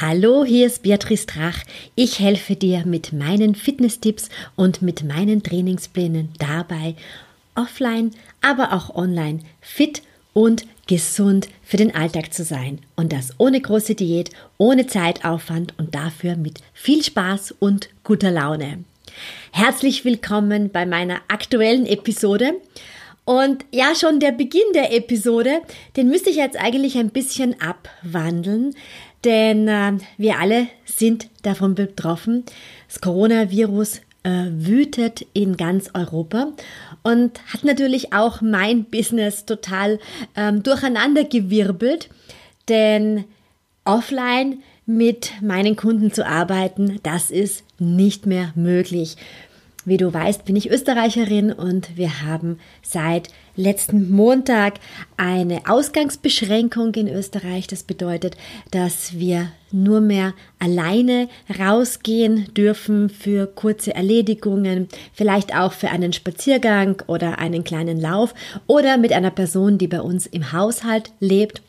Hallo, hier ist Beatrice Drach. Ich helfe dir mit meinen Fitnesstipps und mit meinen Trainingsplänen dabei, offline, aber auch online fit und gesund für den Alltag zu sein. Und das ohne große Diät, ohne Zeitaufwand und dafür mit viel Spaß und guter Laune. Herzlich willkommen bei meiner aktuellen Episode. Und ja, schon der Beginn der Episode, den müsste ich jetzt eigentlich ein bisschen abwandeln, denn äh, wir alle sind davon betroffen. Das Coronavirus äh, wütet in ganz Europa und hat natürlich auch mein Business total ähm, durcheinandergewirbelt, denn offline mit meinen Kunden zu arbeiten, das ist nicht mehr möglich. Wie du weißt, bin ich Österreicherin und wir haben seit letzten Montag eine Ausgangsbeschränkung in Österreich. Das bedeutet, dass wir nur mehr alleine rausgehen dürfen für kurze Erledigungen, vielleicht auch für einen Spaziergang oder einen kleinen Lauf oder mit einer Person, die bei uns im Haushalt lebt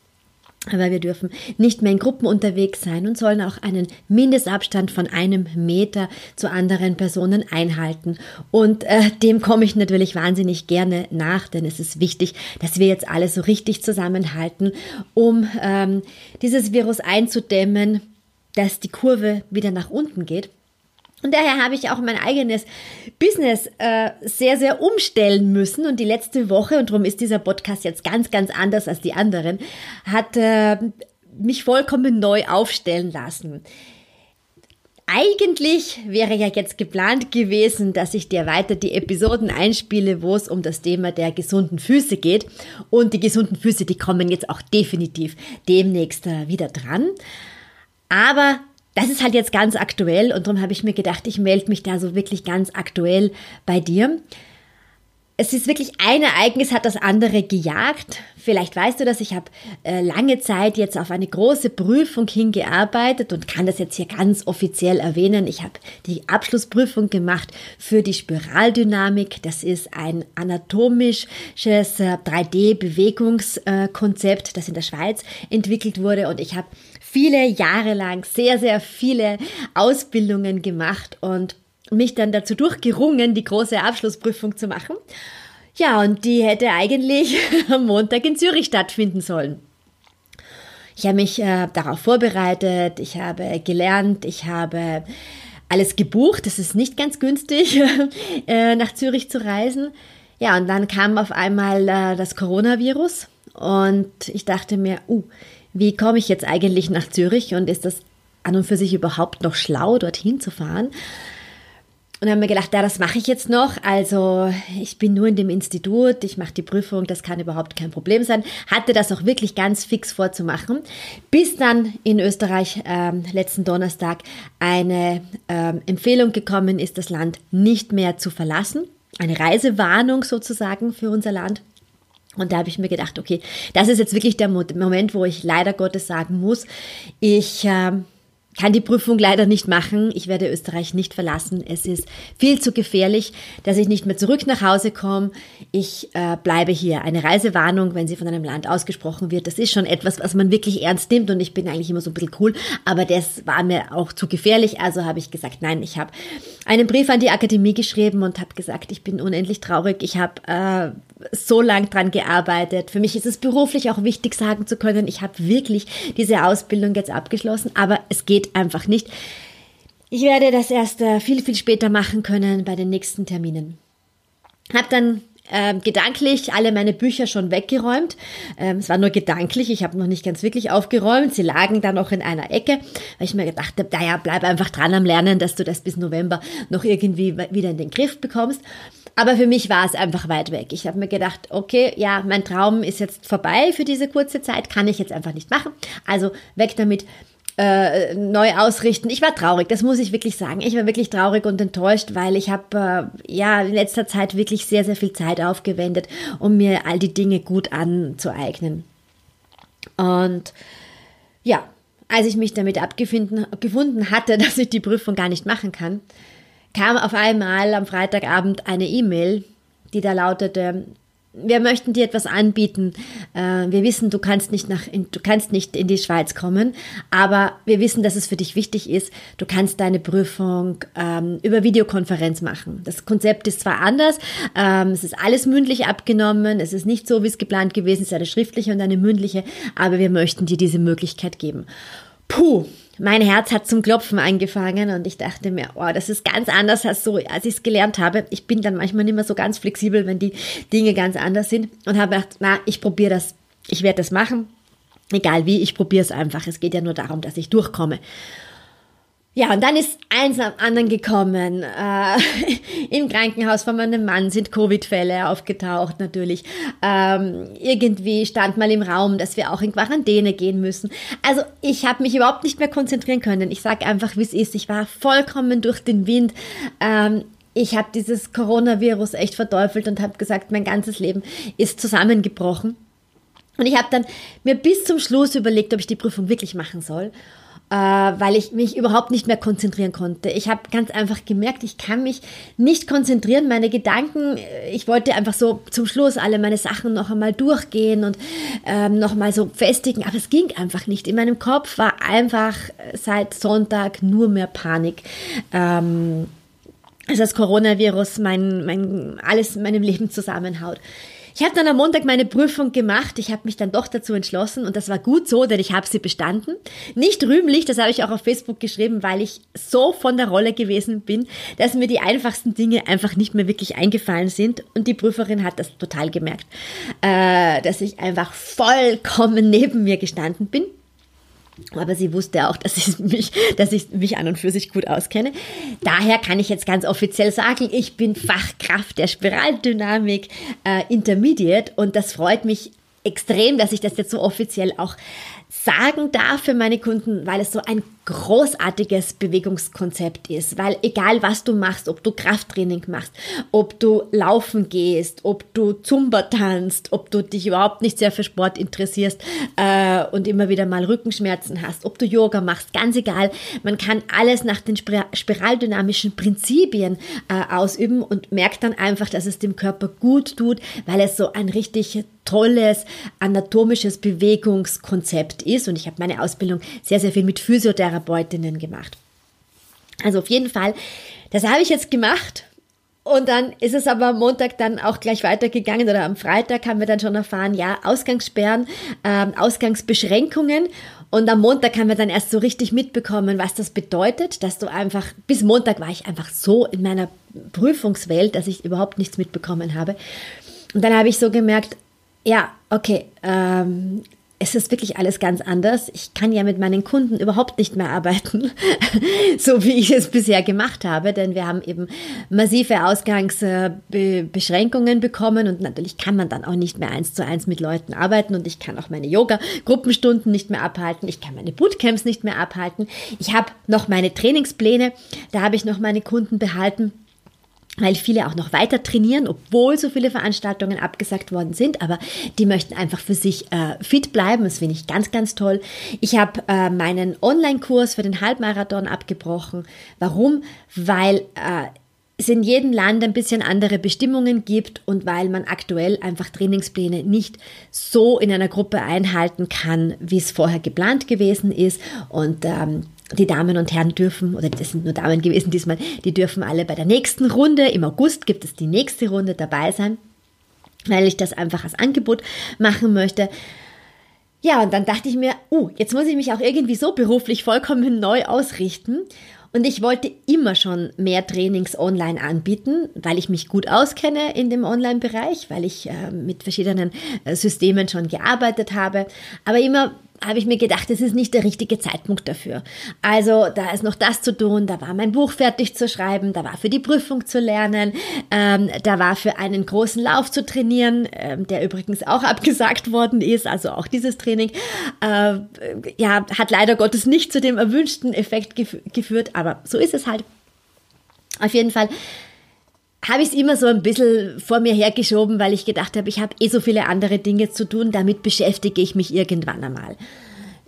aber wir dürfen nicht mehr in Gruppen unterwegs sein und sollen auch einen Mindestabstand von einem Meter zu anderen Personen einhalten. Und äh, dem komme ich natürlich wahnsinnig gerne nach, denn es ist wichtig, dass wir jetzt alle so richtig zusammenhalten, um ähm, dieses Virus einzudämmen, dass die Kurve wieder nach unten geht. Und daher habe ich auch mein eigenes Business äh, sehr, sehr umstellen müssen. Und die letzte Woche, und darum ist dieser Podcast jetzt ganz, ganz anders als die anderen, hat äh, mich vollkommen neu aufstellen lassen. Eigentlich wäre ja jetzt geplant gewesen, dass ich dir weiter die Episoden einspiele, wo es um das Thema der gesunden Füße geht. Und die gesunden Füße, die kommen jetzt auch definitiv demnächst äh, wieder dran. Aber das ist halt jetzt ganz aktuell und darum habe ich mir gedacht, ich melde mich da so wirklich ganz aktuell bei dir. Es ist wirklich ein Ereignis hat das andere gejagt. Vielleicht weißt du das, ich habe äh, lange Zeit jetzt auf eine große Prüfung hingearbeitet und kann das jetzt hier ganz offiziell erwähnen. Ich habe die Abschlussprüfung gemacht für die Spiraldynamik. Das ist ein anatomisches äh, 3D-Bewegungskonzept, äh, das in der Schweiz entwickelt wurde und ich habe viele Jahre lang sehr, sehr viele Ausbildungen gemacht und mich dann dazu durchgerungen, die große Abschlussprüfung zu machen. Ja, und die hätte eigentlich am Montag in Zürich stattfinden sollen. Ich habe mich äh, darauf vorbereitet, ich habe gelernt, ich habe alles gebucht. Es ist nicht ganz günstig, äh, nach Zürich zu reisen. Ja, und dann kam auf einmal äh, das Coronavirus und ich dachte mir, uh, wie komme ich jetzt eigentlich nach Zürich und ist das an und für sich überhaupt noch schlau, dorthin zu fahren? Und dann haben wir gedacht, ja, das mache ich jetzt noch. Also ich bin nur in dem Institut, ich mache die Prüfung, das kann überhaupt kein Problem sein. Hatte das auch wirklich ganz fix vorzumachen, bis dann in Österreich ähm, letzten Donnerstag eine ähm, Empfehlung gekommen ist, das Land nicht mehr zu verlassen. Eine Reisewarnung sozusagen für unser Land. Und da habe ich mir gedacht, okay, das ist jetzt wirklich der Moment, wo ich leider Gottes sagen muss, ich äh, kann die Prüfung leider nicht machen. Ich werde Österreich nicht verlassen. Es ist viel zu gefährlich, dass ich nicht mehr zurück nach Hause komme. Ich äh, bleibe hier. Eine Reisewarnung, wenn sie von einem Land ausgesprochen wird, das ist schon etwas, was man wirklich ernst nimmt. Und ich bin eigentlich immer so ein bisschen cool. Aber das war mir auch zu gefährlich. Also habe ich gesagt, nein, ich habe einen Brief an die Akademie geschrieben und habe gesagt, ich bin unendlich traurig. Ich habe äh, so lang dran gearbeitet. Für mich ist es beruflich auch wichtig, sagen zu können, ich habe wirklich diese Ausbildung jetzt abgeschlossen, aber es geht einfach nicht. Ich werde das erst äh, viel, viel später machen können bei den nächsten Terminen. Hab dann ähm, gedanklich alle meine Bücher schon weggeräumt. Ähm, es war nur gedanklich, ich habe noch nicht ganz wirklich aufgeräumt. Sie lagen dann noch in einer Ecke, weil ich mir gedacht habe, naja, bleib einfach dran am Lernen, dass du das bis November noch irgendwie wieder in den Griff bekommst. Aber für mich war es einfach weit weg. Ich habe mir gedacht, okay, ja, mein Traum ist jetzt vorbei für diese kurze Zeit, kann ich jetzt einfach nicht machen. Also weg damit. Äh, neu ausrichten. Ich war traurig, das muss ich wirklich sagen. Ich war wirklich traurig und enttäuscht, weil ich habe äh, ja in letzter Zeit wirklich sehr, sehr viel Zeit aufgewendet, um mir all die Dinge gut anzueignen. Und ja, als ich mich damit abgefunden hatte, dass ich die Prüfung gar nicht machen kann, kam auf einmal am Freitagabend eine E-Mail, die da lautete, wir möchten dir etwas anbieten. Äh, wir wissen, du kannst nicht nach, du kannst nicht in die Schweiz kommen, aber wir wissen, dass es für dich wichtig ist. Du kannst deine Prüfung ähm, über Videokonferenz machen. Das Konzept ist zwar anders, ähm, es ist alles mündlich abgenommen, es ist nicht so, wie es geplant gewesen ist, eine schriftliche und eine mündliche, aber wir möchten dir diese Möglichkeit geben. Puh, mein Herz hat zum Klopfen angefangen und ich dachte mir, oh, das ist ganz anders als so, als ich es gelernt habe. Ich bin dann manchmal nicht mehr so ganz flexibel, wenn die Dinge ganz anders sind und habe gedacht, na, ich probiere das, ich werde das machen. Egal wie, ich probiere es einfach. Es geht ja nur darum, dass ich durchkomme. Ja, und dann ist eins am anderen gekommen. Äh, Im Krankenhaus von meinem Mann sind Covid-Fälle aufgetaucht natürlich. Ähm, irgendwie stand mal im Raum, dass wir auch in Quarantäne gehen müssen. Also ich habe mich überhaupt nicht mehr konzentrieren können. Ich sage einfach, wie es ist. Ich war vollkommen durch den Wind. Ähm, ich habe dieses Coronavirus echt verteufelt und habe gesagt, mein ganzes Leben ist zusammengebrochen. Und ich habe dann mir bis zum Schluss überlegt, ob ich die Prüfung wirklich machen soll äh, weil ich mich überhaupt nicht mehr konzentrieren konnte. Ich habe ganz einfach gemerkt, ich kann mich nicht konzentrieren, meine Gedanken, äh, ich wollte einfach so zum Schluss alle meine Sachen noch einmal durchgehen und ähm, noch mal so festigen, aber es ging einfach nicht. In meinem Kopf war einfach seit Sonntag nur mehr Panik. Ähm, also das Coronavirus mein, mein, alles in meinem Leben zusammenhaut. Ich habe dann am Montag meine Prüfung gemacht. Ich habe mich dann doch dazu entschlossen und das war gut so, denn ich habe sie bestanden. Nicht rühmlich, das habe ich auch auf Facebook geschrieben, weil ich so von der Rolle gewesen bin, dass mir die einfachsten Dinge einfach nicht mehr wirklich eingefallen sind und die Prüferin hat das total gemerkt, äh, dass ich einfach vollkommen neben mir gestanden bin. Aber sie wusste auch, dass ich mich, dass ich mich an und für sich gut auskenne. Daher kann ich jetzt ganz offiziell sagen, ich bin Fachkraft der Spiraldynamik äh, Intermediate und das freut mich extrem, dass ich das jetzt so offiziell auch sagen darf für meine Kunden, weil es so ein großartiges Bewegungskonzept ist, weil egal was du machst, ob du Krafttraining machst, ob du laufen gehst, ob du Zumba tanzt, ob du dich überhaupt nicht sehr für Sport interessierst äh, und immer wieder mal Rückenschmerzen hast, ob du Yoga machst, ganz egal, man kann alles nach den spiraldynamischen Prinzipien äh, ausüben und merkt dann einfach, dass es dem Körper gut tut, weil es so ein richtig tolles anatomisches Bewegungskonzept ist und ich habe meine Ausbildung sehr, sehr viel mit Physiotherapeutinnen gemacht. Also auf jeden Fall, das habe ich jetzt gemacht und dann ist es aber am Montag dann auch gleich weitergegangen oder am Freitag haben wir dann schon erfahren, ja, Ausgangssperren, ähm, Ausgangsbeschränkungen. Und am Montag haben wir dann erst so richtig mitbekommen, was das bedeutet, dass du einfach, bis Montag war ich einfach so in meiner Prüfungswelt, dass ich überhaupt nichts mitbekommen habe. Und dann habe ich so gemerkt, ja, okay, ähm, es ist wirklich alles ganz anders. Ich kann ja mit meinen Kunden überhaupt nicht mehr arbeiten, so wie ich es bisher gemacht habe, denn wir haben eben massive Ausgangsbeschränkungen bekommen und natürlich kann man dann auch nicht mehr eins zu eins mit Leuten arbeiten und ich kann auch meine Yoga-Gruppenstunden nicht mehr abhalten, ich kann meine Bootcamps nicht mehr abhalten. Ich habe noch meine Trainingspläne, da habe ich noch meine Kunden behalten weil viele auch noch weiter trainieren, obwohl so viele Veranstaltungen abgesagt worden sind, aber die möchten einfach für sich äh, fit bleiben. Das finde ich ganz, ganz toll. Ich habe äh, meinen Online-Kurs für den Halbmarathon abgebrochen. Warum? Weil äh, es in jedem Land ein bisschen andere Bestimmungen gibt und weil man aktuell einfach Trainingspläne nicht so in einer Gruppe einhalten kann, wie es vorher geplant gewesen ist. Und ähm, die Damen und Herren dürfen, oder das sind nur Damen gewesen diesmal, die dürfen alle bei der nächsten Runde, im August gibt es die nächste Runde dabei sein, weil ich das einfach als Angebot machen möchte. Ja, und dann dachte ich mir, uh, jetzt muss ich mich auch irgendwie so beruflich vollkommen neu ausrichten. Und ich wollte immer schon mehr Trainings online anbieten, weil ich mich gut auskenne in dem Online-Bereich, weil ich äh, mit verschiedenen äh, Systemen schon gearbeitet habe. Aber immer habe ich mir gedacht, es ist nicht der richtige Zeitpunkt dafür. Also da ist noch das zu tun, da war mein Buch fertig zu schreiben, da war für die Prüfung zu lernen, ähm, da war für einen großen Lauf zu trainieren, ähm, der übrigens auch abgesagt worden ist, also auch dieses Training, äh, ja, hat leider Gottes nicht zu dem erwünschten Effekt gef geführt, aber so ist es halt. Auf jeden Fall habe ich es immer so ein bisschen vor mir hergeschoben, weil ich gedacht habe, ich habe eh so viele andere Dinge zu tun, damit beschäftige ich mich irgendwann einmal.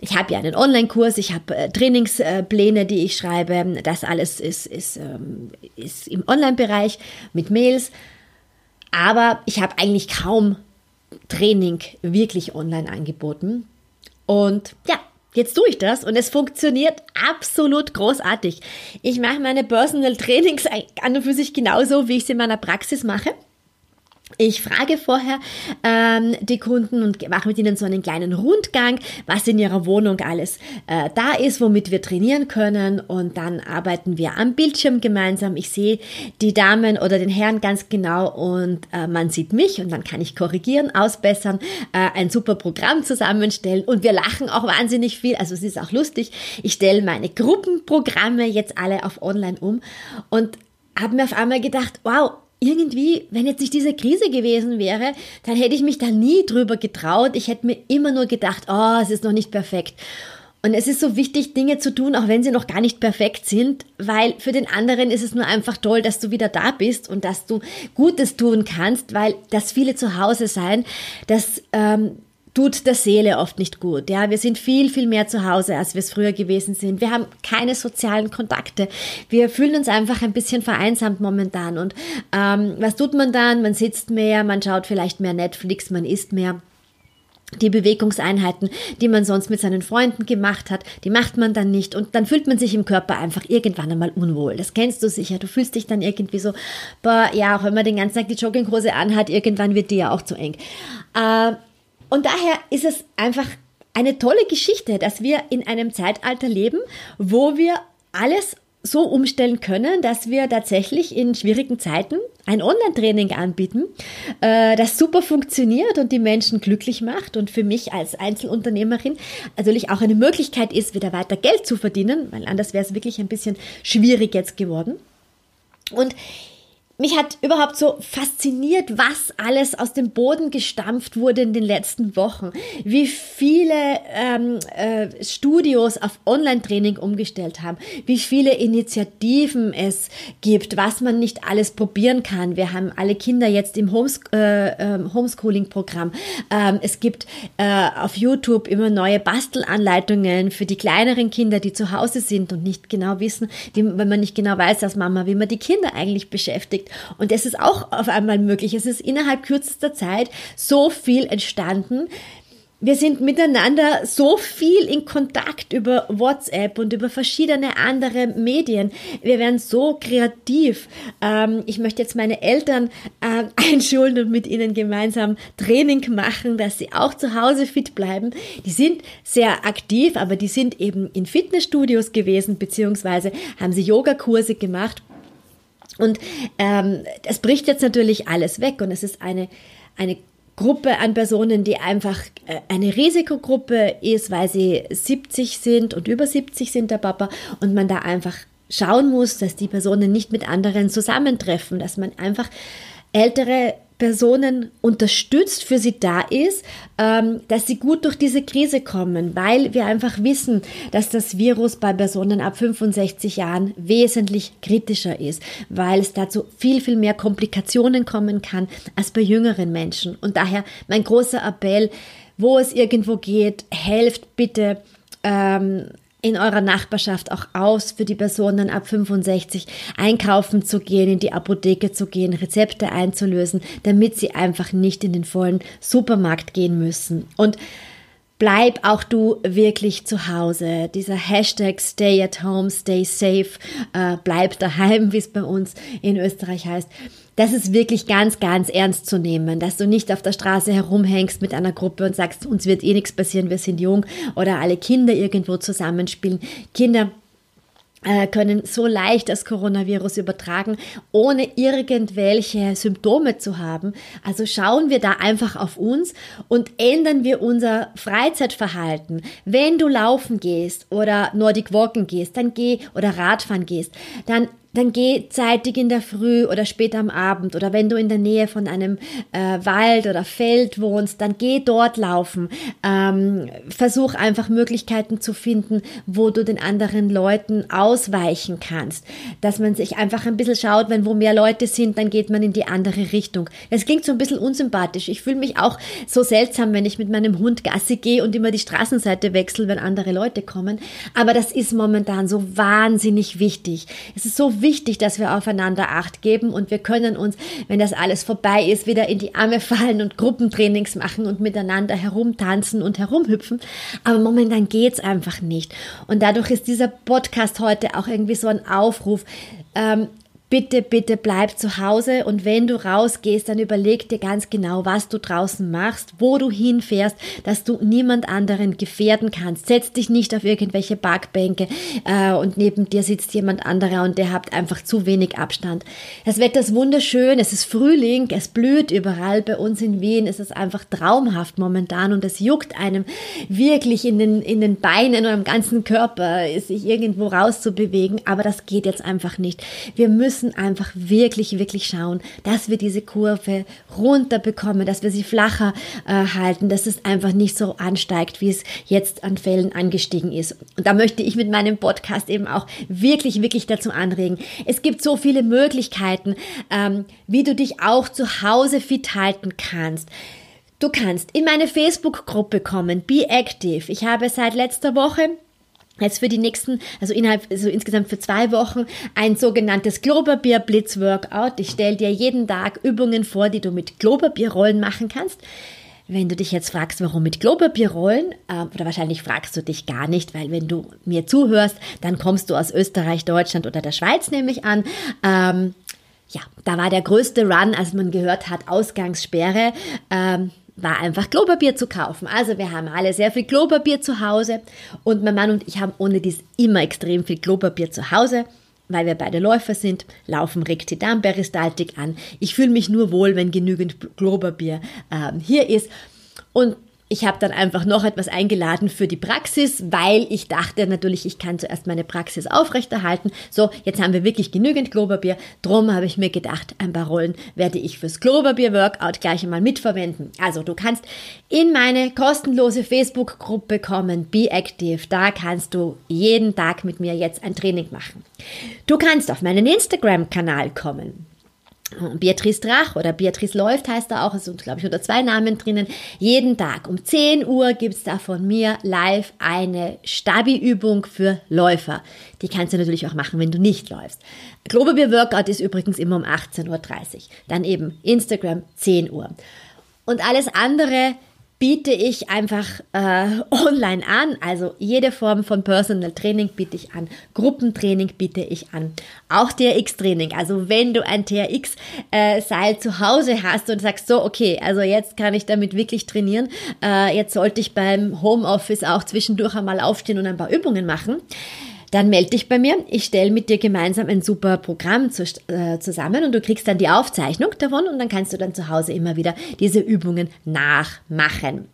Ich habe ja einen Online-Kurs, ich habe äh, Trainingspläne, die ich schreibe. Das alles ist, ist, ähm, ist im Online-Bereich mit Mails. Aber ich habe eigentlich kaum Training wirklich online angeboten. Und ja, Jetzt tue ich das und es funktioniert absolut großartig. Ich mache meine Personal Trainings an und für sich genauso, wie ich sie in meiner Praxis mache. Ich frage vorher ähm, die Kunden und mache mit ihnen so einen kleinen Rundgang, was in ihrer Wohnung alles äh, da ist, womit wir trainieren können. Und dann arbeiten wir am Bildschirm gemeinsam. Ich sehe die Damen oder den Herrn ganz genau und äh, man sieht mich und dann kann ich korrigieren, ausbessern, äh, ein super Programm zusammenstellen und wir lachen auch wahnsinnig viel. Also es ist auch lustig. Ich stelle meine Gruppenprogramme jetzt alle auf Online um und habe mir auf einmal gedacht, wow, irgendwie, wenn jetzt nicht diese Krise gewesen wäre, dann hätte ich mich da nie drüber getraut. Ich hätte mir immer nur gedacht, oh, es ist noch nicht perfekt. Und es ist so wichtig, Dinge zu tun, auch wenn sie noch gar nicht perfekt sind, weil für den anderen ist es nur einfach toll, dass du wieder da bist und dass du Gutes tun kannst, weil das viele zu Hause sein, das ähm, tut der Seele oft nicht gut. Ja, wir sind viel, viel mehr zu Hause, als wir es früher gewesen sind. Wir haben keine sozialen Kontakte. Wir fühlen uns einfach ein bisschen vereinsamt momentan. Und ähm, was tut man dann? Man sitzt mehr, man schaut vielleicht mehr Netflix, man isst mehr. Die Bewegungseinheiten, die man sonst mit seinen Freunden gemacht hat, die macht man dann nicht und dann fühlt man sich im Körper einfach irgendwann einmal unwohl. Das kennst du sicher. Du fühlst dich dann irgendwie so, boah, ja, auch wenn man den ganzen Tag die Jogginghose anhat, irgendwann wird die ja auch zu eng. Äh, und daher ist es einfach eine tolle Geschichte, dass wir in einem Zeitalter leben, wo wir alles so umstellen können, dass wir tatsächlich in schwierigen Zeiten ein Online-Training anbieten, äh, das super funktioniert und die Menschen glücklich macht und für mich als Einzelunternehmerin natürlich auch eine Möglichkeit ist, wieder weiter Geld zu verdienen, weil anders wäre es wirklich ein bisschen schwierig jetzt geworden. Und mich hat überhaupt so fasziniert, was alles aus dem Boden gestampft wurde in den letzten Wochen. Wie viele ähm, äh, Studios auf Online-Training umgestellt haben. Wie viele Initiativen es gibt, was man nicht alles probieren kann. Wir haben alle Kinder jetzt im Homes äh, äh, Homeschooling-Programm. Ähm, es gibt äh, auf YouTube immer neue Bastelanleitungen für die kleineren Kinder, die zu Hause sind und nicht genau wissen, wie, wenn man nicht genau weiß als Mama, wie man die Kinder eigentlich beschäftigt beschäftigt. Und das ist auch auf einmal möglich. Es ist innerhalb kürzester Zeit so viel entstanden. Wir sind miteinander so viel in Kontakt über WhatsApp und über verschiedene andere Medien. Wir werden so kreativ. Ähm, ich möchte jetzt meine Eltern äh, einschulen und mit ihnen gemeinsam Training machen, dass sie auch zu Hause fit bleiben. Die sind sehr aktiv, aber die sind eben in Fitnessstudios gewesen, beziehungsweise haben sie Yogakurse gemacht. Und ähm, es bricht jetzt natürlich alles weg und es ist eine, eine Gruppe an Personen, die einfach äh, eine Risikogruppe ist, weil sie 70 sind und über 70 sind der Papa und man da einfach schauen muss, dass die Personen nicht mit anderen zusammentreffen, dass man einfach ältere Personen unterstützt, für sie da ist, ähm, dass sie gut durch diese Krise kommen, weil wir einfach wissen, dass das Virus bei Personen ab 65 Jahren wesentlich kritischer ist, weil es dazu viel, viel mehr Komplikationen kommen kann als bei jüngeren Menschen. Und daher mein großer Appell, wo es irgendwo geht, helft bitte ähm, in eurer Nachbarschaft auch aus, für die Personen ab 65 einkaufen zu gehen, in die Apotheke zu gehen, Rezepte einzulösen, damit sie einfach nicht in den vollen Supermarkt gehen müssen. Und bleib auch du wirklich zu Hause. Dieser Hashtag Stay at Home, Stay Safe, äh, bleib daheim, wie es bei uns in Österreich heißt das ist wirklich ganz, ganz ernst zu nehmen, dass du nicht auf der Straße herumhängst mit einer Gruppe und sagst, uns wird eh nichts passieren, wir sind jung oder alle Kinder irgendwo zusammenspielen. Kinder können so leicht das Coronavirus übertragen, ohne irgendwelche Symptome zu haben. Also schauen wir da einfach auf uns und ändern wir unser Freizeitverhalten. Wenn du laufen gehst oder Nordic Walken gehst, dann geh oder Radfahren gehst, dann dann geh zeitig in der Früh oder spät am Abend oder wenn du in der Nähe von einem äh, Wald oder Feld wohnst, dann geh dort laufen. Ähm, versuch einfach Möglichkeiten zu finden, wo du den anderen Leuten ausweichen kannst. Dass man sich einfach ein bisschen schaut, wenn wo mehr Leute sind, dann geht man in die andere Richtung. Es klingt so ein bisschen unsympathisch. Ich fühle mich auch so seltsam, wenn ich mit meinem Hund Gassi gehe und immer die Straßenseite wechsle, wenn andere Leute kommen. Aber das ist momentan so wahnsinnig wichtig. Es ist so wichtig, dass wir aufeinander Acht geben und wir können uns, wenn das alles vorbei ist, wieder in die Arme fallen und Gruppentrainings machen und miteinander herumtanzen und herumhüpfen. Aber momentan geht's einfach nicht. Und dadurch ist dieser Podcast heute auch irgendwie so ein Aufruf. Ähm, bitte, bitte bleib zu Hause und wenn du rausgehst, dann überleg dir ganz genau, was du draußen machst, wo du hinfährst, dass du niemand anderen gefährden kannst. Setz dich nicht auf irgendwelche Parkbänke äh, und neben dir sitzt jemand anderer und der hat einfach zu wenig Abstand. Das Wetter ist wunderschön, es ist Frühling, es blüht überall. Bei uns in Wien ist es einfach traumhaft momentan und es juckt einem wirklich in den, in den Beinen und am ganzen Körper, sich irgendwo rauszubewegen, aber das geht jetzt einfach nicht. Wir müssen müssen einfach wirklich, wirklich schauen, dass wir diese Kurve runterbekommen, dass wir sie flacher äh, halten, dass es einfach nicht so ansteigt, wie es jetzt an Fällen angestiegen ist. Und da möchte ich mit meinem Podcast eben auch wirklich, wirklich dazu anregen. Es gibt so viele Möglichkeiten, ähm, wie du dich auch zu Hause fit halten kannst. Du kannst in meine Facebook-Gruppe kommen, Be Active. Ich habe seit letzter Woche jetzt für die nächsten, also innerhalb, also insgesamt für zwei Wochen, ein sogenanntes Klopapier Blitz Workout. Ich stelle dir jeden Tag Übungen vor, die du mit Klopapierrollen machen kannst. Wenn du dich jetzt fragst, warum mit Klopapierrollen, äh, oder wahrscheinlich fragst du dich gar nicht, weil wenn du mir zuhörst, dann kommst du aus Österreich, Deutschland oder der Schweiz nämlich an. Ähm, ja, da war der größte Run, als man gehört hat, Ausgangssperre. Ähm, war einfach Klopapier zu kaufen. Also wir haben alle sehr viel Klopapier zu Hause und mein Mann und ich haben ohne dies immer extrem viel Klopapier zu Hause. Weil wir beide Läufer sind, laufen Rektidarmperistaltik an. Ich fühle mich nur wohl, wenn genügend Klopapier äh, hier ist. Und ich habe dann einfach noch etwas eingeladen für die Praxis, weil ich dachte natürlich, ich kann zuerst meine Praxis aufrechterhalten. So, jetzt haben wir wirklich genügend Klopapier. Drum habe ich mir gedacht, ein paar Rollen werde ich fürs Klopapier-Workout gleich einmal mitverwenden. Also du kannst in meine kostenlose Facebook-Gruppe kommen, Be Active. Da kannst du jeden Tag mit mir jetzt ein Training machen. Du kannst auf meinen Instagram-Kanal kommen. Beatrice Drach oder Beatrice läuft heißt da auch, es sind glaube ich unter zwei Namen drinnen. Jeden Tag um 10 Uhr gibt es da von mir live eine Stabi-Übung für Läufer. Die kannst du natürlich auch machen, wenn du nicht läufst. Globebier Workout ist übrigens immer um 18.30 Uhr. Dann eben Instagram 10 Uhr. Und alles andere biete ich einfach äh, online an. Also jede Form von Personal Training biete ich an. Gruppentraining biete ich an. Auch TRX-Training. Also wenn du ein TRX-Seil äh, zu Hause hast und sagst, so, okay, also jetzt kann ich damit wirklich trainieren. Äh, jetzt sollte ich beim Homeoffice auch zwischendurch einmal aufstehen und ein paar Übungen machen dann melde dich bei mir. Ich stelle mit dir gemeinsam ein super Programm zu, äh, zusammen und du kriegst dann die Aufzeichnung davon und dann kannst du dann zu Hause immer wieder diese Übungen nachmachen.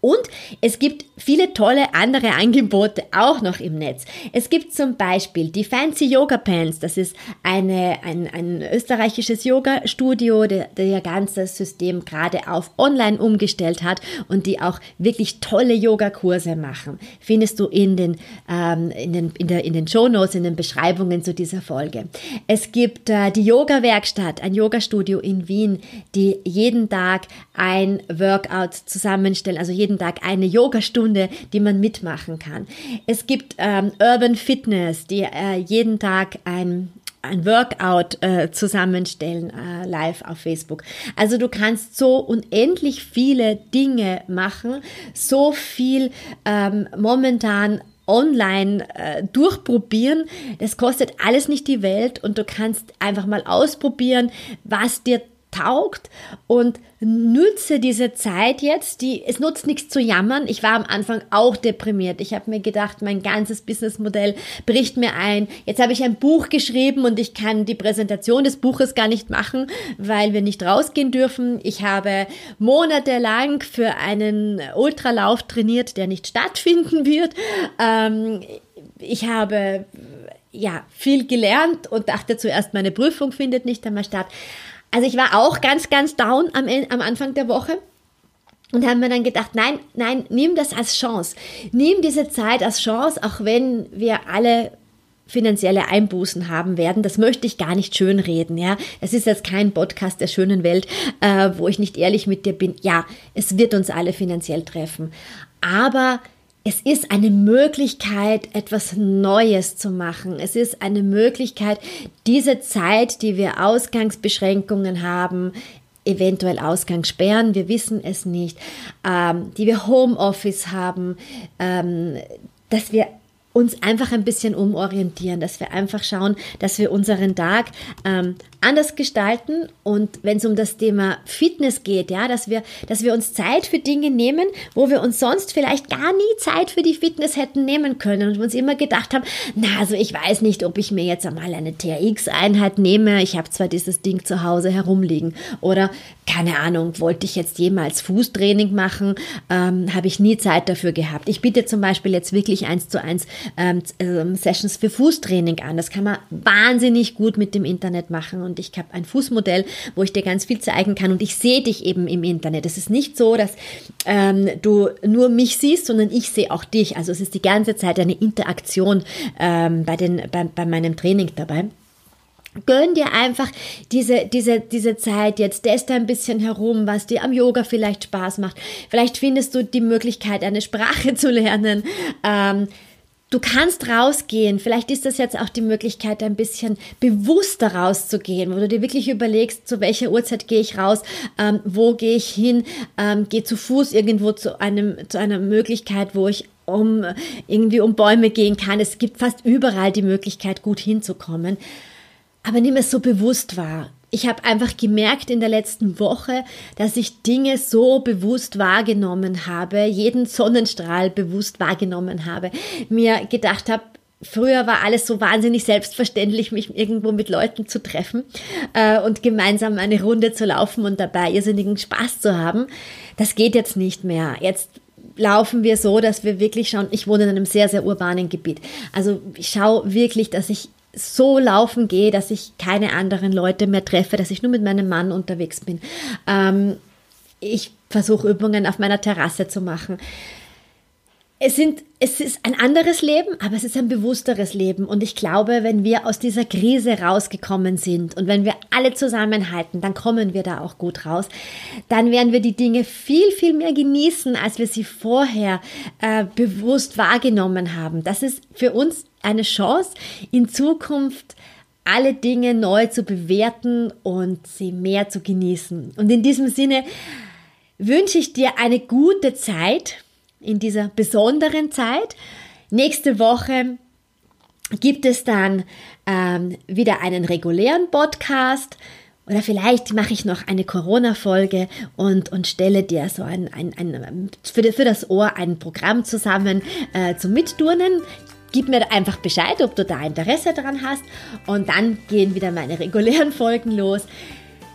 Und es gibt viele tolle andere Angebote auch noch im Netz. Es gibt zum Beispiel die Fancy Yoga Pants. Das ist eine, ein, ein österreichisches Yoga-Studio, der, der ihr ganzes System gerade auf online umgestellt hat und die auch wirklich tolle Yoga-Kurse machen. Findest du in den, ähm, in den, in der, in den Show Notes, in den Beschreibungen zu dieser Folge. Es gibt äh, die Yoga-Werkstatt, ein Yoga-Studio in Wien, die jeden Tag ein Workout zusammenstellen, also jeden jeden Tag eine Yogastunde, die man mitmachen kann. Es gibt ähm, Urban Fitness, die äh, jeden Tag ein ein Workout äh, zusammenstellen äh, live auf Facebook. Also du kannst so unendlich viele Dinge machen, so viel ähm, momentan online äh, durchprobieren. Das kostet alles nicht die Welt und du kannst einfach mal ausprobieren, was dir taugt und nütze diese Zeit jetzt, die es nutzt nichts zu jammern. Ich war am Anfang auch deprimiert. Ich habe mir gedacht, mein ganzes Businessmodell bricht mir ein. Jetzt habe ich ein Buch geschrieben und ich kann die Präsentation des Buches gar nicht machen, weil wir nicht rausgehen dürfen. Ich habe monatelang für einen Ultralauf trainiert, der nicht stattfinden wird. Ähm, ich habe ja viel gelernt und dachte zuerst, meine Prüfung findet nicht einmal statt. Also ich war auch ganz, ganz down am, am Anfang der Woche. Und haben mir dann gedacht, nein, nein, nimm das als Chance. Nimm diese Zeit als Chance, auch wenn wir alle finanzielle Einbußen haben werden. Das möchte ich gar nicht schönreden, ja. Es ist jetzt kein Podcast der schönen Welt, äh, wo ich nicht ehrlich mit dir bin. Ja, es wird uns alle finanziell treffen. Aber es ist eine Möglichkeit, etwas Neues zu machen. Es ist eine Möglichkeit, diese Zeit, die wir Ausgangsbeschränkungen haben, eventuell Ausgangssperren, wir wissen es nicht, ähm, die wir Homeoffice haben, ähm, dass wir uns einfach ein bisschen umorientieren, dass wir einfach schauen, dass wir unseren Tag ähm, anders gestalten und wenn es um das Thema Fitness geht, ja, dass wir, dass wir uns Zeit für Dinge nehmen, wo wir uns sonst vielleicht gar nie Zeit für die Fitness hätten nehmen können und uns immer gedacht haben, na, also ich weiß nicht, ob ich mir jetzt einmal eine TRX-Einheit nehme. Ich habe zwar dieses Ding zu Hause herumliegen oder keine Ahnung, wollte ich jetzt jemals Fußtraining machen, ähm, habe ich nie Zeit dafür gehabt. Ich biete zum Beispiel jetzt wirklich eins zu eins ähm, ähm, Sessions für Fußtraining an. Das kann man wahnsinnig gut mit dem Internet machen und ich habe ein Fußmodell, wo ich dir ganz viel zeigen kann und ich sehe dich eben im Internet. Es ist nicht so, dass ähm, du nur mich siehst, sondern ich sehe auch dich. Also es ist die ganze Zeit eine Interaktion ähm, bei, den, bei, bei meinem Training dabei. Gönn dir einfach diese, diese, diese Zeit jetzt, teste ein bisschen herum, was dir am Yoga vielleicht Spaß macht. Vielleicht findest du die Möglichkeit, eine Sprache zu lernen. Ähm, Du kannst rausgehen. Vielleicht ist das jetzt auch die Möglichkeit, ein bisschen bewusster rauszugehen, wo du dir wirklich überlegst, zu welcher Uhrzeit gehe ich raus, ähm, wo gehe ich hin, ähm, gehe zu Fuß irgendwo zu einem, zu einer Möglichkeit, wo ich um, irgendwie um Bäume gehen kann. Es gibt fast überall die Möglichkeit, gut hinzukommen. Aber nimm es so bewusst wahr ich habe einfach gemerkt in der letzten Woche, dass ich Dinge so bewusst wahrgenommen habe, jeden Sonnenstrahl bewusst wahrgenommen habe, mir gedacht habe, Früher war alles so wahnsinnig selbstverständlich, mich irgendwo mit Leuten zu treffen äh, und gemeinsam eine Runde zu laufen und dabei irrsinnigen Spaß zu haben. Das geht jetzt nicht mehr. Jetzt laufen wir so, dass wir wirklich schauen, ich wohne in einem sehr, sehr urbanen Gebiet. Also ich schaue wirklich, dass ich so laufen gehe, dass ich keine anderen Leute mehr treffe, dass ich nur mit meinem Mann unterwegs bin. Ähm, ich versuche Übungen auf meiner Terrasse zu machen. Es, sind, es ist ein anderes Leben, aber es ist ein bewussteres Leben. Und ich glaube, wenn wir aus dieser Krise rausgekommen sind und wenn wir alle zusammenhalten, dann kommen wir da auch gut raus. Dann werden wir die Dinge viel, viel mehr genießen, als wir sie vorher äh, bewusst wahrgenommen haben. Das ist für uns eine Chance, in Zukunft alle Dinge neu zu bewerten und sie mehr zu genießen. Und in diesem Sinne wünsche ich dir eine gute Zeit in dieser besonderen Zeit. Nächste Woche gibt es dann ähm, wieder einen regulären Podcast. Oder vielleicht mache ich noch eine Corona-Folge und, und stelle dir so ein, ein, ein für, das Ohr ein Programm zusammen äh, zum Mitturnen. Gib mir einfach Bescheid, ob du da Interesse dran hast. Und dann gehen wieder meine regulären Folgen los.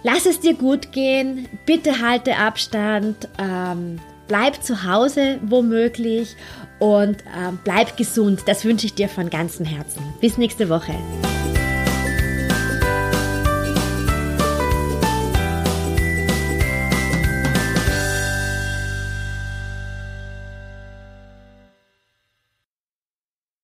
Lass es dir gut gehen. Bitte halte Abstand. Ähm, bleib zu Hause womöglich und ähm, bleib gesund. Das wünsche ich dir von ganzem Herzen. Bis nächste Woche.